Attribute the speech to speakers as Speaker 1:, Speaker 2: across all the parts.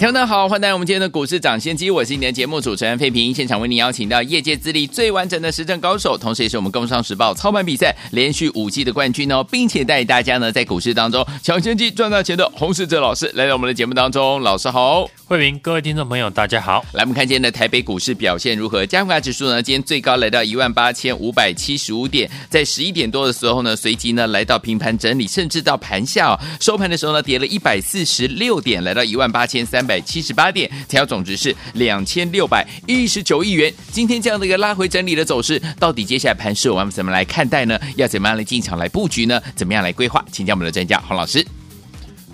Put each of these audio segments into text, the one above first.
Speaker 1: 听众好，欢迎来到我们今天的股市涨先机，我是你的节目主持人费平。现场为您邀请到业界资历最完整的实战高手，同时也是我们工商时报操盘比赛连续五季的冠军哦，并且带大家呢在股市当中抢先机赚大钱的洪世哲老师来到我们的节目当中，老师好，
Speaker 2: 费平，各位听众朋友大家好。
Speaker 1: 来，我们看今天的台北股市表现如何？加权指数呢，今天最高来到一万八千五百七十五点，在十一点多的时候呢，随即呢来到平盘整理，甚至到盘下哦，收盘的时候呢，跌了一百四十六点，来到一万八千三百七十八点。成交总值是两千六百一十九亿元。今天这样的一个拉回整理的走势，到底接下来盘势我们怎么来看待呢？要怎么样来进场来布局呢？怎么样来规划？请教我们的专家洪老师。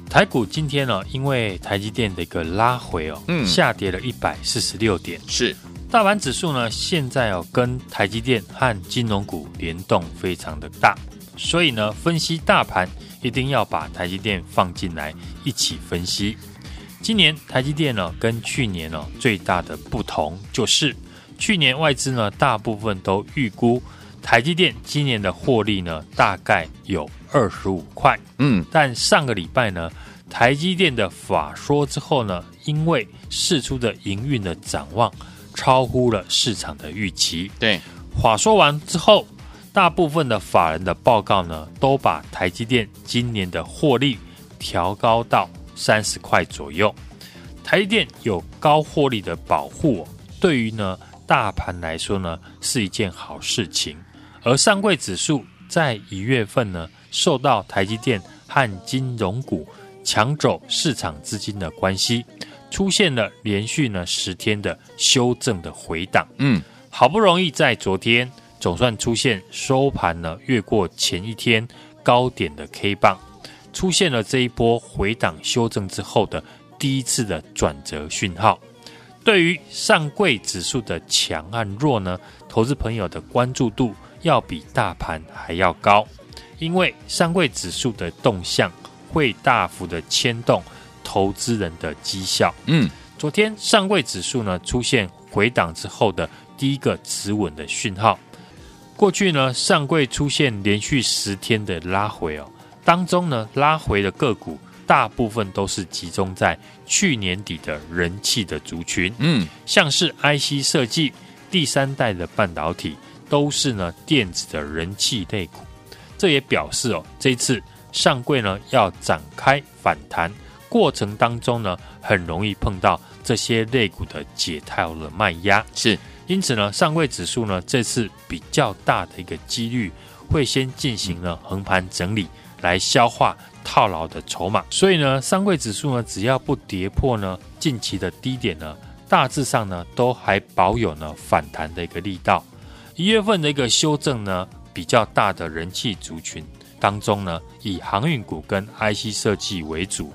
Speaker 2: 台股今天呢，因为台积电的一个拉回哦，嗯，下跌了一百四十六点。
Speaker 1: 是，
Speaker 2: 大盘指数呢，现在哦跟台积电和金融股联动非常的大，所以呢，分析大盘一定要把台积电放进来一起分析。今年台积电呢，跟去年呢最大的不同就是，去年外资呢大部分都预估台积电今年的获利呢大概有二十五块，嗯，但上个礼拜呢，台积电的法说之后呢，因为释出的营运的展望超乎了市场的预期，
Speaker 1: 对，
Speaker 2: 法说完之后，大部分的法人的报告呢都把台积电今年的获利调高到。三十块左右，台积电有高获利的保护，对于呢大盘来说呢是一件好事情。而上柜指数在一月份呢，受到台积电和金融股抢走市场资金的关系，出现了连续呢十天的修正的回档。嗯，好不容易在昨天总算出现收盘呢越过前一天高点的 K 棒。出现了这一波回档修正之后的第一次的转折讯号。对于上柜指数的强和弱呢，投资朋友的关注度要比大盘还要高，因为上柜指数的动向会大幅的牵动投资人的绩效。嗯，昨天上柜指数呢出现回档之后的第一个止稳的讯号。过去呢上柜出现连续十天的拉回哦。当中呢，拉回的个股大部分都是集中在去年底的人气的族群，嗯，像是 IC 设计、第三代的半导体，都是呢电子的人气类股。这也表示哦，这次上柜呢要展开反弹过程当中呢，很容易碰到这些类股的解套的卖压，
Speaker 1: 是。
Speaker 2: 因此呢，上柜指数呢这次比较大的一个几率会先进行了横盘整理。来消化套牢的筹码，所以呢，上柜指数呢，只要不跌破呢近期的低点呢，大致上呢都还保有呢反弹的一个力道。一月份的一个修正呢，比较大的人气族群当中呢，以航运股跟 IC 设计为主，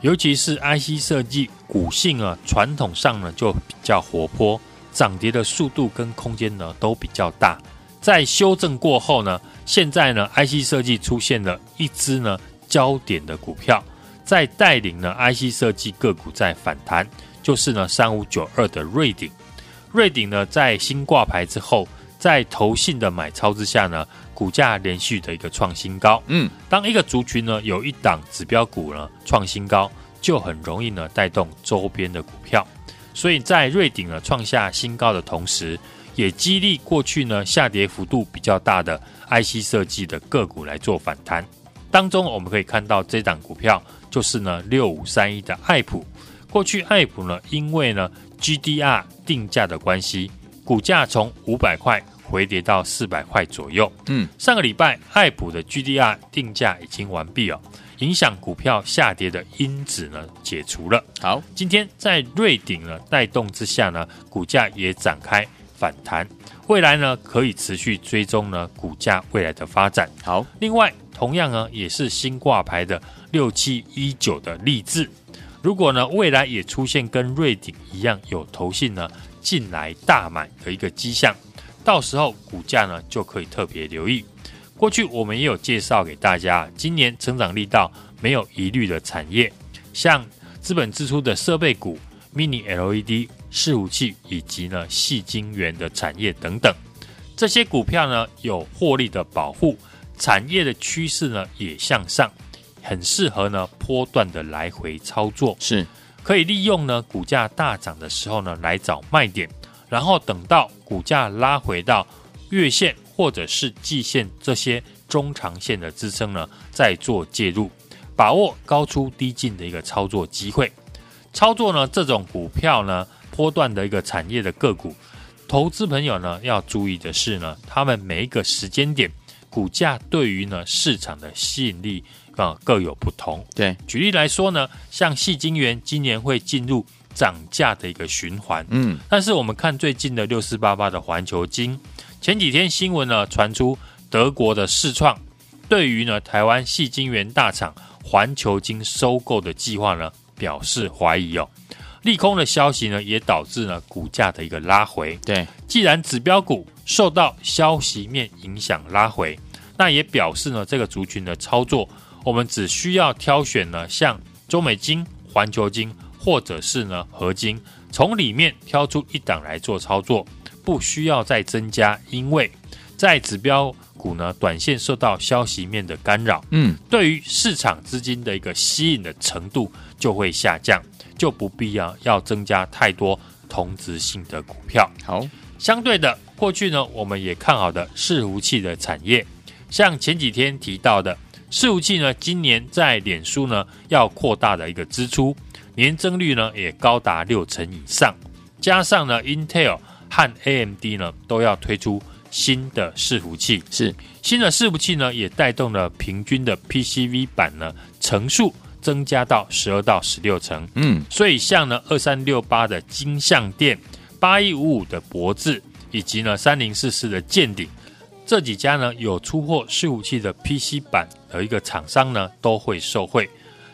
Speaker 2: 尤其是 IC 设计股性啊，传统上呢就比较活泼，涨跌的速度跟空间呢都比较大。在修正过后呢，现在呢，IC 设计出现了一只呢焦点的股票，在带领呢 IC 设计个股在反弹，就是呢三五九二的瑞鼎。瑞鼎呢在新挂牌之后，在投信的买超之下呢，股价连续的一个创新高。嗯，当一个族群呢有一档指标股呢创新高，就很容易呢带动周边的股票。所以在瑞鼎呢创下新高的同时，也激励过去呢下跌幅度比较大的 IC 设计的个股来做反弹，当中我们可以看到这档股票就是呢六五三一的爱普，过去爱普呢因为呢 GDR 定价的关系，股价从五百块回跌到四百块左右。嗯，上个礼拜爱普的 GDR 定价已经完毕哦，影响股票下跌的因子呢解除了。好，今天在瑞鼎呢带动之下呢，股价也展开。反弹，未来呢可以持续追踪呢股价未来的发展。好，另外同样呢也是新挂牌的六七一九的励志，如果呢未来也出现跟瑞鼎一样有投信呢进来大买的一个迹象，到时候股价呢就可以特别留意。过去我们也有介绍给大家，今年成长力道没有疑虑的产业，像资本支出的设备股、Mini LED、伺服器以及呢细晶圆的产业等等，这些股票呢有获利的保护，产业的趋势呢也向上，很适合呢波段的来回操作，
Speaker 1: 是
Speaker 2: 可以利用呢股价大涨的时候呢来找卖点，然后等到股价拉回到月线。或者是季线这些中长线的支撑呢，再做介入，把握高出低进的一个操作机会。操作呢这种股票呢，波段的一个产业的个股，投资朋友呢要注意的是呢，他们每一个时间点股价对于呢市场的吸引力啊各有不同。
Speaker 1: 对，
Speaker 2: 举例来说呢，像细晶圆今年会进入涨价的一个循环，
Speaker 1: 嗯，
Speaker 2: 但是我们看最近的六四八八的环球金。前几天新闻呢传出，德国的世创对于呢台湾细晶圆大厂环球金收购的计划呢表示怀疑哦，利空的消息呢也导致呢股价的一个拉回。
Speaker 1: 对，
Speaker 2: 既然指标股受到消息面影响拉回，那也表示呢这个族群的操作，我们只需要挑选呢像中美金、环球金或者是呢合金，从里面挑出一档来做操作。不需要再增加，因为在指标股呢，短线受到消息面的干扰，
Speaker 1: 嗯，
Speaker 2: 对于市场资金的一个吸引的程度就会下降，就不必要要增加太多同质性的股票。
Speaker 1: 好，
Speaker 2: 相对的，过去呢，我们也看好的伺服器的产业，像前几天提到的伺服器呢，今年在脸书呢要扩大的一个支出，年增率呢也高达六成以上，加上呢，Intel。和 AMD 呢都要推出新的伺服器，
Speaker 1: 是
Speaker 2: 新的伺服器呢也带动了平均的 PCV 板呢层数增加到十二到十六层，
Speaker 1: 嗯，
Speaker 2: 所以像呢二三六八的金像电、八一五五的博智以及呢三零四四的健鼎这几家呢有出货伺服器的 PC 版的一个厂商呢都会受惠。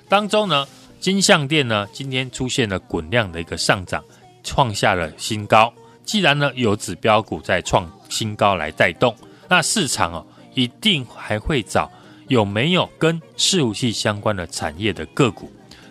Speaker 2: 当中呢金像电呢今天出现了滚量的一个上涨，创下了新高。既然呢有指标股在创新高来带动，那市场哦一定还会找有没有跟伺服器相关的产业的个股。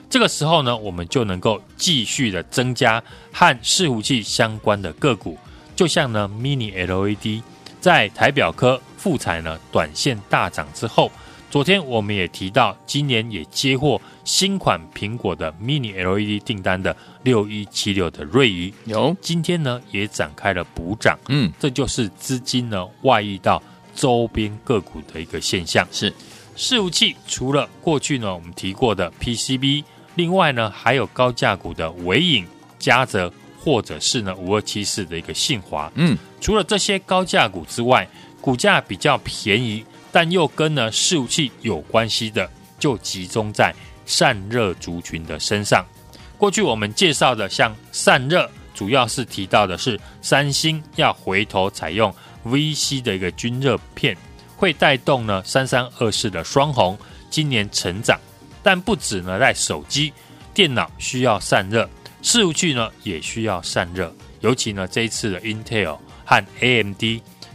Speaker 2: 这个时候呢，我们就能够继续的增加和伺服器相关的个股。就像呢 Mini LED 在台表科、富采呢短线大涨之后。昨天我们也提到，今年也接获新款苹果的 Mini LED 订单的六一七六的瑞仪，
Speaker 1: 有
Speaker 2: 今天呢也展开了补涨，
Speaker 1: 嗯，
Speaker 2: 这就是资金呢外溢到周边个股的一个现象。
Speaker 1: 是
Speaker 2: 伺服器除了过去呢我们提过的 PCB，另外呢还有高价股的伟影、嘉泽，或者是呢五二七四的一个信华，
Speaker 1: 嗯，
Speaker 2: 除了这些高价股之外，股价比较便宜。但又跟呢伺服器有关系的，就集中在散热族群的身上。过去我们介绍的像散热，主要是提到的是三星要回头采用 VC 的一个均热片，会带动呢三三二四的双鸿今年成长。但不止呢在手机、电脑需要散热，伺服器呢也需要散热。尤其呢这一次的 Intel 和 AMD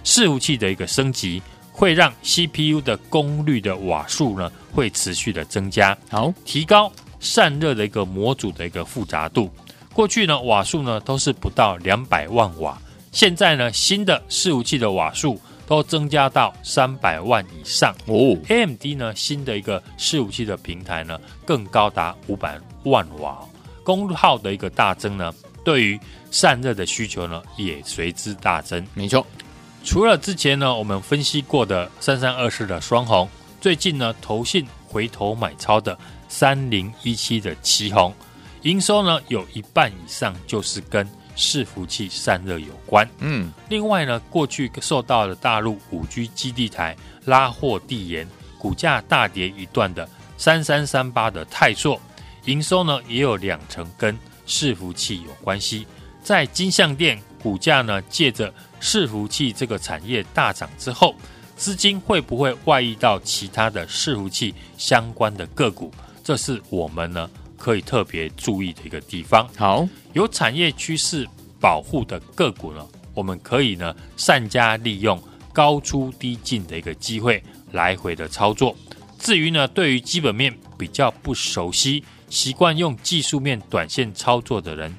Speaker 2: 伺服器的一个升级。会让 CPU 的功率的瓦数呢，会持续的增加，
Speaker 1: 好，
Speaker 2: 提高散热的一个模组的一个复杂度。过去呢，瓦数呢都是不到两百万瓦，现在呢，新的伺服器的瓦数都增加到三百万以上
Speaker 1: 哦。
Speaker 2: AMD 呢，新的一个伺服器的平台呢，更高达五百万瓦，功耗的一个大增呢，对于散热的需求呢，也随之大增。
Speaker 1: 没错。
Speaker 2: 除了之前呢，我们分析过的三三二四的双红，最近呢，投信回头买超的三零一七的奇鋐，营收呢有一半以上就是跟伺服器散热有关。
Speaker 1: 嗯，
Speaker 2: 另外呢，过去受到了大陆五 G 基地台拉货递延，股价大跌一段的三三三八的泰硕，营收呢也有两成跟伺服器有关系。在金像电股价呢借着伺服器这个产业大涨之后，资金会不会外溢到其他的伺服器相关的个股？这是我们呢可以特别注意的一个地方。
Speaker 1: 好，
Speaker 2: 有产业趋势保护的个股呢，我们可以呢善加利用高出低进的一个机会来回的操作。至于呢，对于基本面比较不熟悉，习惯用技术面短线操作的人，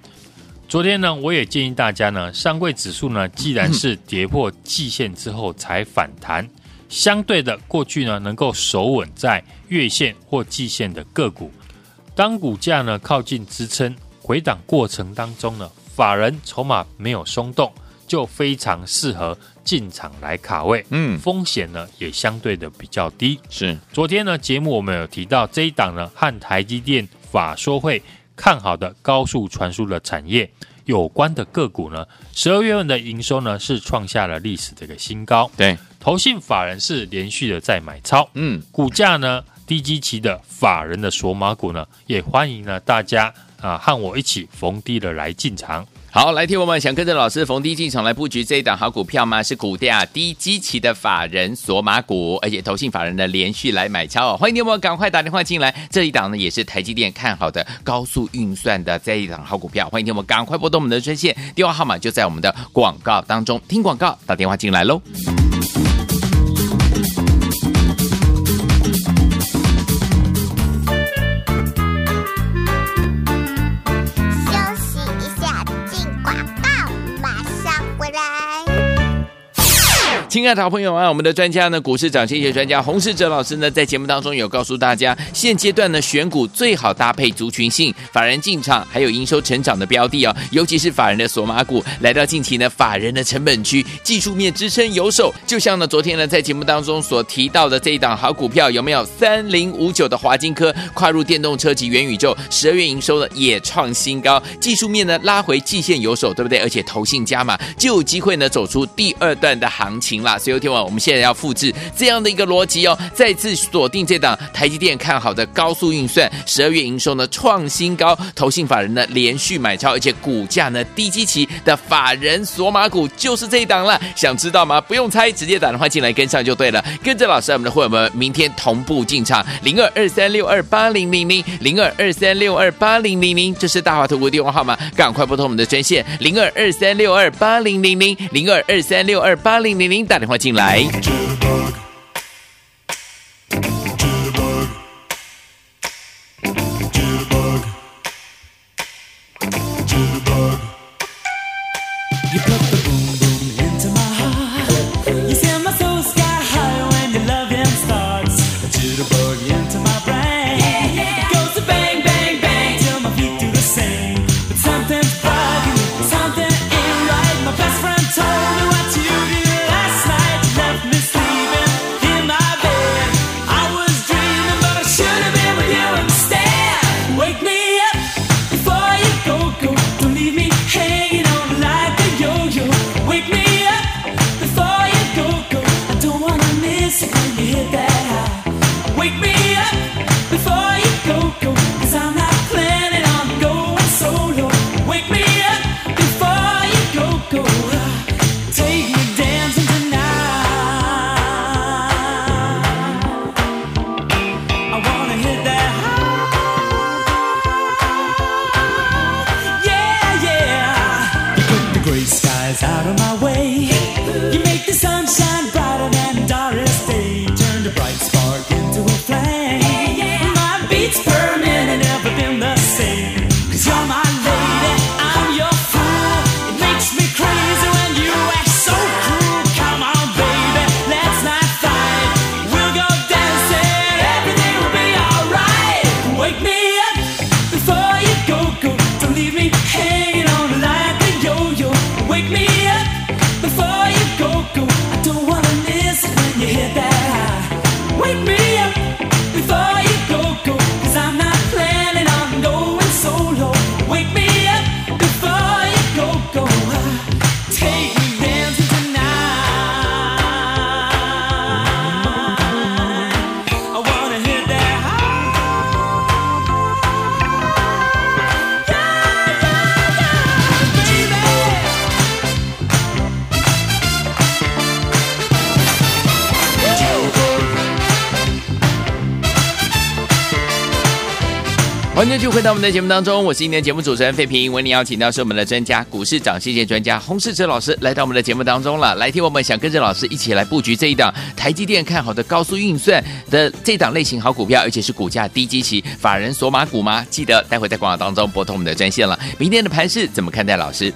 Speaker 2: 昨天呢，我也建议大家呢，上柜指数呢，既然是跌破季线之后才反弹，相对的过去呢，能够守稳在月线或季线的个股，当股价呢靠近支撑回档过程当中呢，法人筹码没有松动，就非常适合进场来卡位，嗯，风险呢也相对的比较低。
Speaker 1: 是，
Speaker 2: 昨天呢节目我们有提到这一档呢和台积电法说会看好的高速传输的产业有关的个股呢，十二月份的营收呢是创下了历史的一个新高。
Speaker 1: 对，
Speaker 2: 投信法人是连续的在买超，
Speaker 1: 嗯，
Speaker 2: 股价呢低基期的法人的索马股呢，也欢迎呢大家啊和我一起逢低的来进场。
Speaker 1: 好，来听我们想跟着老师逢低进场来布局这一档好股票吗？是股价低基期的法人索马股，而且投信法人呢连续来买超哦。欢迎你们赶快打电话进来。这一档呢也是台积电看好的高速运算的这一档好股票。欢迎你们赶快拨动我们的专线，电话号码就在我们的广告当中。听广告，打电话进来喽。亲爱的好朋友啊，我们的专家呢，股市涨跌学专家洪世哲老师呢，在节目当中有告诉大家，现阶段呢选股最好搭配族群性、法人进场还有营收成长的标的哦，尤其是法人的锁马股，来到近期呢法人的成本区，技术面支撑有手，就像呢昨天呢在节目当中所提到的这一档好股票，有没有三零五九的华金科跨入电动车及元宇宙，十二月营收呢也创新高，技术面呢拉回季线有手，对不对？而且投信加码，就有机会呢走出第二段的行情。所以，听完我们现在要复制这样的一个逻辑哦，再次锁定这档台积电看好的高速运算，十二月营收呢创新高，投信法人呢连续买超，而且股价呢低基期的法人索马股就是这一档了。想知道吗？不用猜，直接打电话进来跟上就对了。跟着老师，我们的会员们明天同步进场，零二二三六二八零零零零二二三六二八零零零，这是大华投顾电话号码，赶快拨通我们的专线零二二三六二八零零零零二二三六二八零零零。打电话进来。回到我们的节目当中，我是今天节目主持人费平，为您邀请到是我们的专家股市涨跌专家洪世哲老师来到我们的节目当中了。来听我们想跟着老师一起来布局这一档台积电看好的高速运算的这档类型好股票，而且是股价低基期，法人索马股吗？记得待会在广告当中拨通我们的专线了。明天的盘势怎么看待？老师，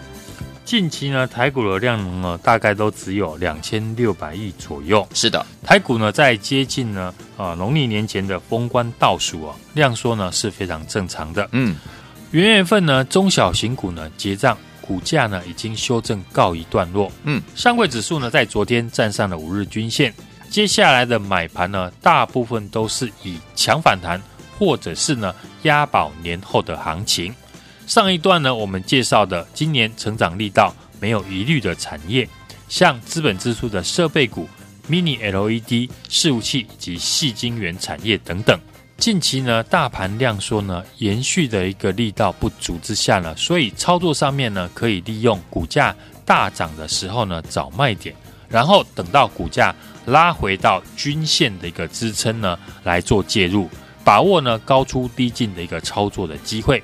Speaker 2: 近期呢，台股的量能呢，大概都只有两千六百亿左右。
Speaker 1: 是的，
Speaker 2: 台股呢在接近呢。啊，农历年前的封关倒数啊，量缩呢是非常正常的。嗯，元月份呢，中小型股呢结账，股价呢已经修正告一段落。嗯，上柜指数呢在昨天站上了五日均线，接下来的买盘呢，大部分都是以强反弹或者是呢押宝年后的行情。上一段呢，我们介绍的今年成长力道没有疑虑的产业，像资本支出的设备股。Mini LED 伺服器以及细晶圆产业等等，近期呢大盘量缩呢延续的一个力道不足之下呢，所以操作上面呢可以利用股价大涨的时候呢找卖点，然后等到股价拉回到均线的一个支撑呢来做介入，把握呢高出低进的一个操作的机会。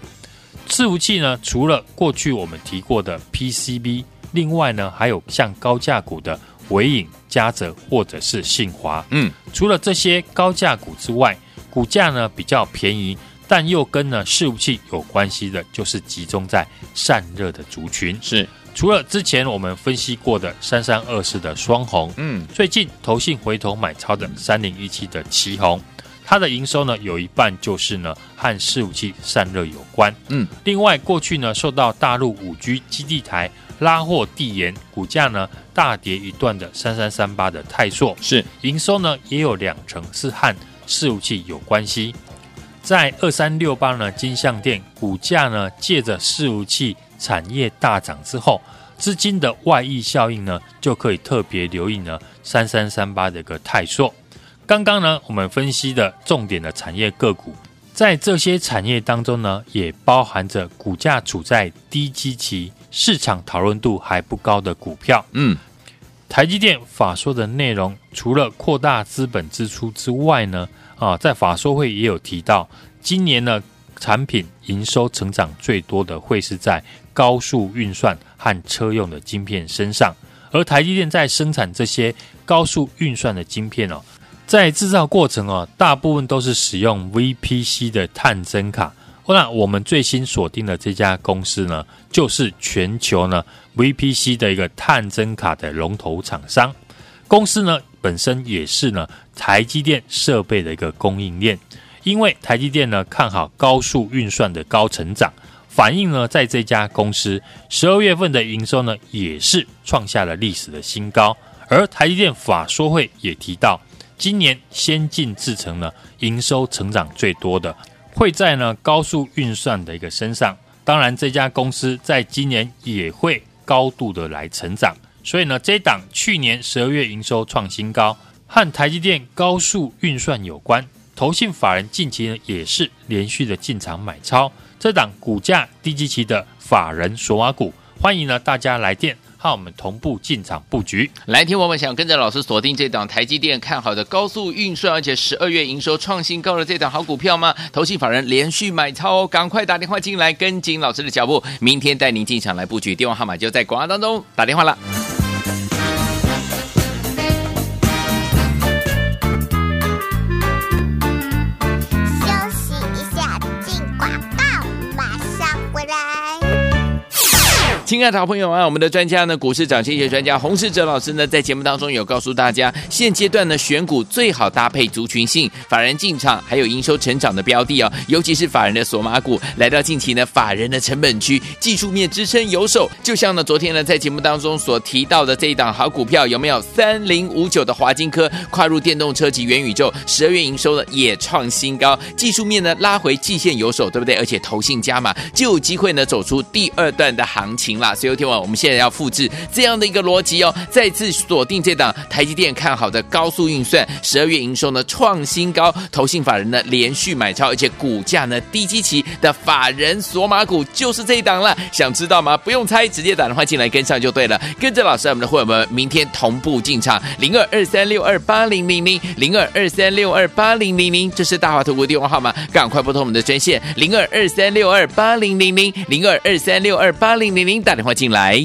Speaker 2: 伺服器呢除了过去我们提过的 PCB，另外呢还有像高价股的。伟影、嘉泽或者是信华，嗯，除了这些高价股之外，股价呢比较便宜，但又跟呢伺服器有关系的，就是集中在散热的族群。是，除了之前我们分析过的三三二四的双红，嗯，最近投信回头买超的三零一七的奇鋐，它的营收呢有一半就是呢和伺服器散热有关。嗯，另外过去呢受到大陆五 G 基地台。拉货递延，股价呢大跌一段的三三三八的泰硕是营收呢也有两成是和伺服器有关系，在二三六八呢金相店股价呢借着伺服器产业大涨之后，资金的外溢效应呢就可以特别留意呢三三三八的一个泰硕。刚刚呢我们分析的重点的产业个股，在这些产业当中呢也包含着股价处在低基期。市场讨论度还不高的股票，嗯，台积电法说的内容，除了扩大资本支出之外呢，啊，在法说会也有提到，今年呢，产品营收成长最多的会是在高速运算和车用的晶片身上，而台积电在生产这些高速运算的晶片哦，在制造过程哦，大部分都是使用 VPC 的探针卡。那我们最新锁定的这家公司呢，就是全球呢 VPC 的一个探针卡的龙头厂商。公司呢本身也是呢台积电设备的一个供应链。因为台积电呢看好高速运算的高成长，反映呢在这家公司十二月份的营收呢也是创下了历史的新高。而台积电法说会也提到，今年先进制程呢营收成长最多的。会在呢高速运算的一个身上，当然这家公司在今年也会高度的来成长，所以呢这档去年十二月营收创新高，和台积电高速运算有关，投信法人近期呢也是连续的进场买超这档股价低基期的法人索瓦股，欢迎呢大家来电。和我们同步进场布局，
Speaker 1: 来听我们想跟着老师锁定这档台积电看好的高速运算，而且十二月营收创新高的这档好股票吗？投信法人连续买超，赶快打电话进来跟紧老师的脚步，明天带您进场来布局，电话号码就在广告当中，打电话了。亲爱的好朋友啊，我们的专家呢，股市涨跌学专家洪世哲老师呢，在节目当中有告诉大家，现阶段呢选股最好搭配族群性、法人进场还有营收成长的标的哦，尤其是法人的锁马股，来到近期呢法人的成本区，技术面支撑有手，就像呢昨天呢在节目当中所提到的这一档好股票，有没有三零五九的华金科跨入电动车及元宇宙，十二月营收呢也创新高，技术面呢拉回季线有手，对不对？而且投信加码就有机会呢走出第二段的行情。赢了。所以，听完我们现在要复制这样的一个逻辑哦，再次锁定这档台积电看好的高速运算，十二月营收呢创新高，投信法人呢连续买超，而且股价呢低基期的法人索马股就是这一档了。想知道吗？不用猜，直接打电话进来跟上就对了。跟着老师，我们的会员们明天同步进场，零二二三六二八零零零零二二三六二八零零零，这是大华投顾电话号码，赶快拨通我们的专线零二二三六二八零零零零二二三六二八零零零，打电话进来。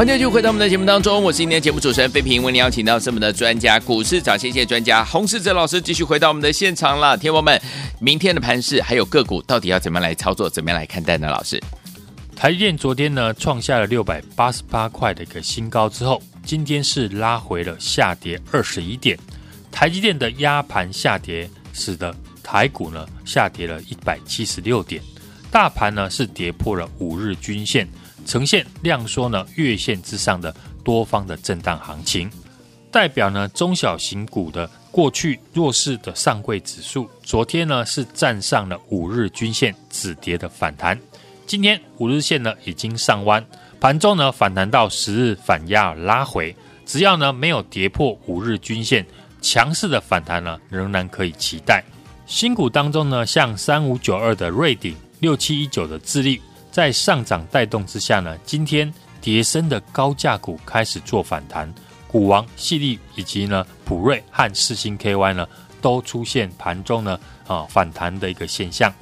Speaker 1: 欢迎继续回到我们的节目当中，我是今天节目主持人费平，为您邀请到是我们的专家股市涨先线专家洪世哲老师，继续回到我们的现场了。天王们，明天的盘势还有个股，到底要怎么来操作，怎么样来看待呢？老师，
Speaker 2: 台积电昨天呢创下了六百八十八块的一个新高之后，今天是拉回了下跌二十一点，台积电的压盘下跌，使得台股呢下跌了一百七十六点，大盘呢是跌破了五日均线。呈现量缩呢，月线之上的多方的震荡行情，代表呢中小型股的过去弱势的上柜指数，昨天呢是站上了五日均线止跌的反弹，今天五日线呢已经上弯，盘中呢反弹到十日反压拉回，只要呢没有跌破五日均线，强势的反弹呢仍然可以期待。新股当中呢，像三五九二的瑞鼎，六七一九的智利。在上涨带动之下呢，今天跌升的高价股开始做反弹，股王系力以及呢普瑞和世星 KY 呢都出现盘中呢啊反弹的一个现象。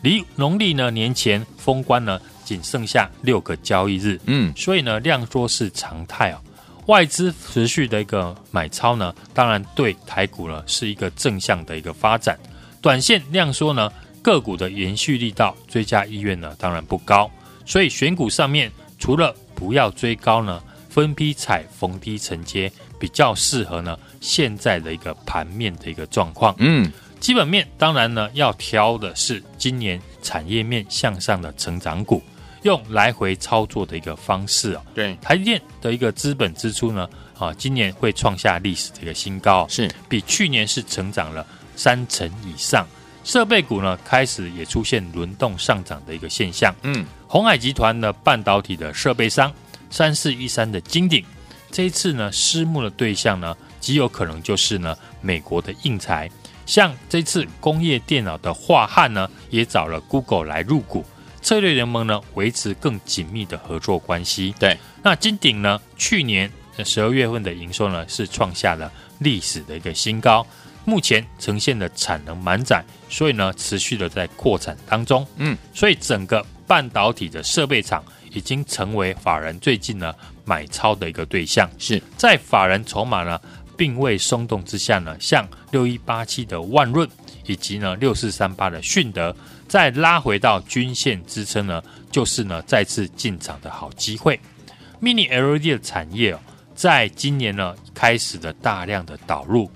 Speaker 2: 离农历呢年前封关呢仅剩下六个交易日，嗯，所以呢量缩是常态哦。外资持续的一个买超呢，当然对台股呢是一个正向的一个发展。短线量缩呢。个股的延续力道、追加意愿呢，当然不高。所以选股上面，除了不要追高呢，分批踩、逢低承接，比较适合呢现在的一个盘面的一个状况。嗯，基本面当然呢要挑的是今年产业面向上的成长股，用来回操作的一个方式啊。
Speaker 1: 对，
Speaker 2: 台积电的一个资本支出呢，啊，今年会创下历史的一个新高，
Speaker 1: 是
Speaker 2: 比去年是成长了三成以上。设备股呢，开始也出现轮动上涨的一个现象。嗯，鸿海集团的半导体的设备商三四一三的金鼎，这一次呢，私募的对象呢，极有可能就是呢美国的硬材。像这次工业电脑的华汉呢，也找了 Google 来入股，策略联盟呢，维持更紧密的合作关系。
Speaker 1: 对，
Speaker 2: 那金鼎呢，去年十二月份的营收呢，是创下了历史的一个新高。目前呈现的产能满载，所以呢，持续的在扩产当中。嗯，所以整个半导体的设备厂已经成为法人最近呢买超的一个对象。
Speaker 1: 是
Speaker 2: 在法人筹码呢并未松动之下呢，像六一八七的万润以及呢六四三八的迅德，再拉回到均线支撑呢，就是呢再次进场的好机会。Mini LED 的产业哦，在今年呢开始的大量的导入。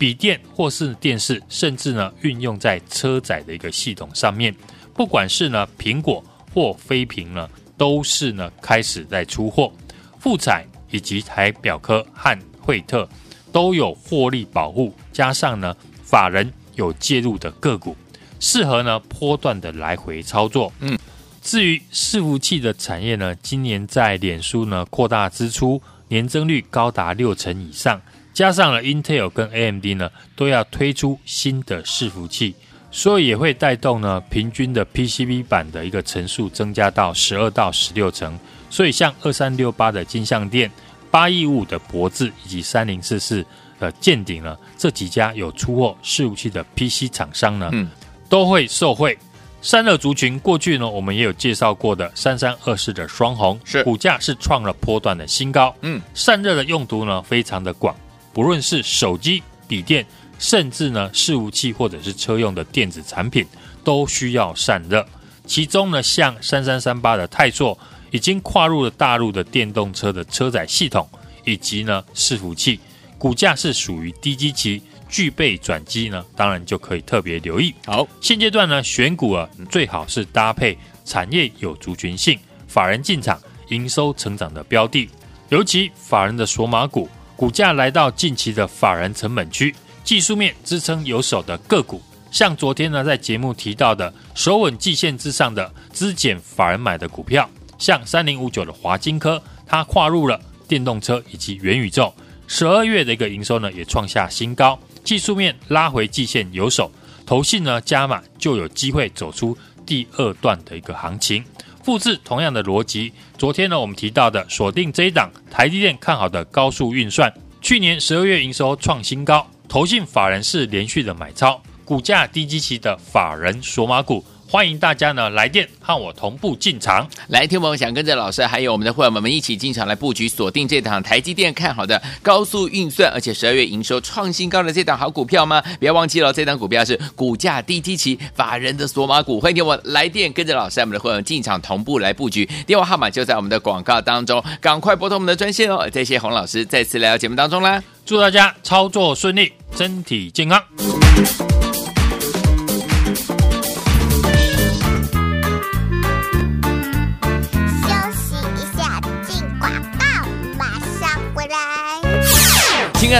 Speaker 2: 笔电或是电视，甚至呢运用在车载的一个系统上面，不管是呢苹果或非屏呢，都是呢开始在出货。富彩以及台表科和惠特都有获利保护，加上呢法人有介入的个股，适合呢波段的来回操作。嗯，至于伺服器的产业呢，今年在脸书呢扩大支出，年增率高达六成以上，加上了 Intel 跟 AMD 呢都要推出新的伺服器，所以也会带动呢平均的 PCB 板的一个层数增加到十二到十六层。所以像二三六八的金相电、八一五的博智以及三零四四的剑顶呢，这几家有出货伺服器的 PC 厂商呢，嗯，都会受惠。散热族群过去呢，我们也有介绍过的三三二四的双红，是股价是创了波段的新高。嗯，散热的用途呢非常的广，不论是手机、笔电，甚至呢伺服器或者是车用的电子产品，都需要散热。其中呢，像三三三八的泰硕已经跨入了大陆的电动车的车载系统，以及呢伺服器，股价是属于低基期。具备转机呢，当然就可以特别留意。好，现阶段呢，选股啊，最好是搭配产业有族群性、法人进场、营收成长的标的，尤其法人的索马股，股价来到近期的法人成本区，技术面支撑有手的个股，像昨天呢，在节目提到的守稳季线之上的资减法人买的股票，像三零五九的华金科，它跨入了电动车以及元宇宙，十二月的一个营收呢，也创下新高。技术面拉回季线有手，投信呢加码就有机会走出第二段的一个行情。复制同样的逻辑，昨天呢我们提到的锁定这一档台积电看好的高速运算，去年十二月营收创新高，投信法人是连续的买超，股价低基期的法人索马股。欢迎大家呢来电和我同步进场。
Speaker 1: 来，听我们想跟着老师还有我们的会员们一起进场来布局锁定这档台积电看好的高速运算，而且十二月营收创新高的这档好股票吗？不要忘记了，这档股票是股价低基期法人的索马股。欢迎听我来电跟着老师，我们的会员进场同步来布局，电话号码就在我们的广告当中，赶快拨通我们的专线哦。谢谢洪老师再次来到节目当中啦，
Speaker 2: 祝大家操作顺利，身体健康。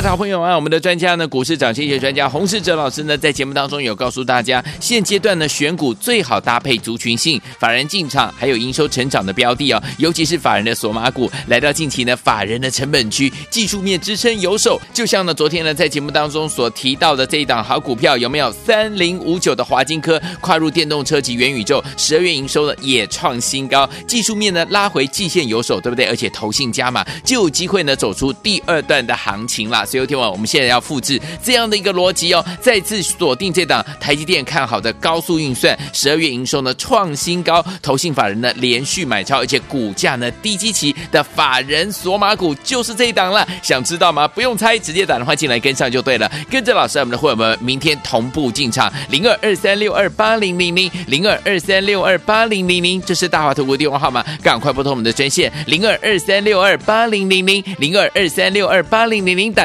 Speaker 1: 的好朋友啊，我们的专家呢，股市涨跌专家洪世哲老师呢，在节目当中有告诉大家，现阶段呢选股最好搭配族群性、法人进场，还有营收成长的标的哦，尤其是法人的锁马股，来到近期呢法人的成本区，技术面支撑有手，就像呢昨天呢在节目当中所提到的这一档好股票，有没有三零五九的华金科跨入电动车及元宇宙，十二月营收呢也创新高，技术面呢拉回季线有手，对不对？而且投信加码，就有机会呢走出第二段的行情啦。所以，天王，我们现在要复制这样的一个逻辑哦，再次锁定这档台积电看好的高速运算，十二月营收呢创新高，投信法人呢连续买超，而且股价呢低基期的法人索马股就是这一档了。想知道吗？不用猜，直接打电话进来跟上就对了。跟着老师，我们的会员们明天同步进场，零二二三六二八零零零零二二三六二八零零零，这是大华投顾电话号码，赶快拨通我们的专线零二二三六二八零零零零二二三六二八零零零，打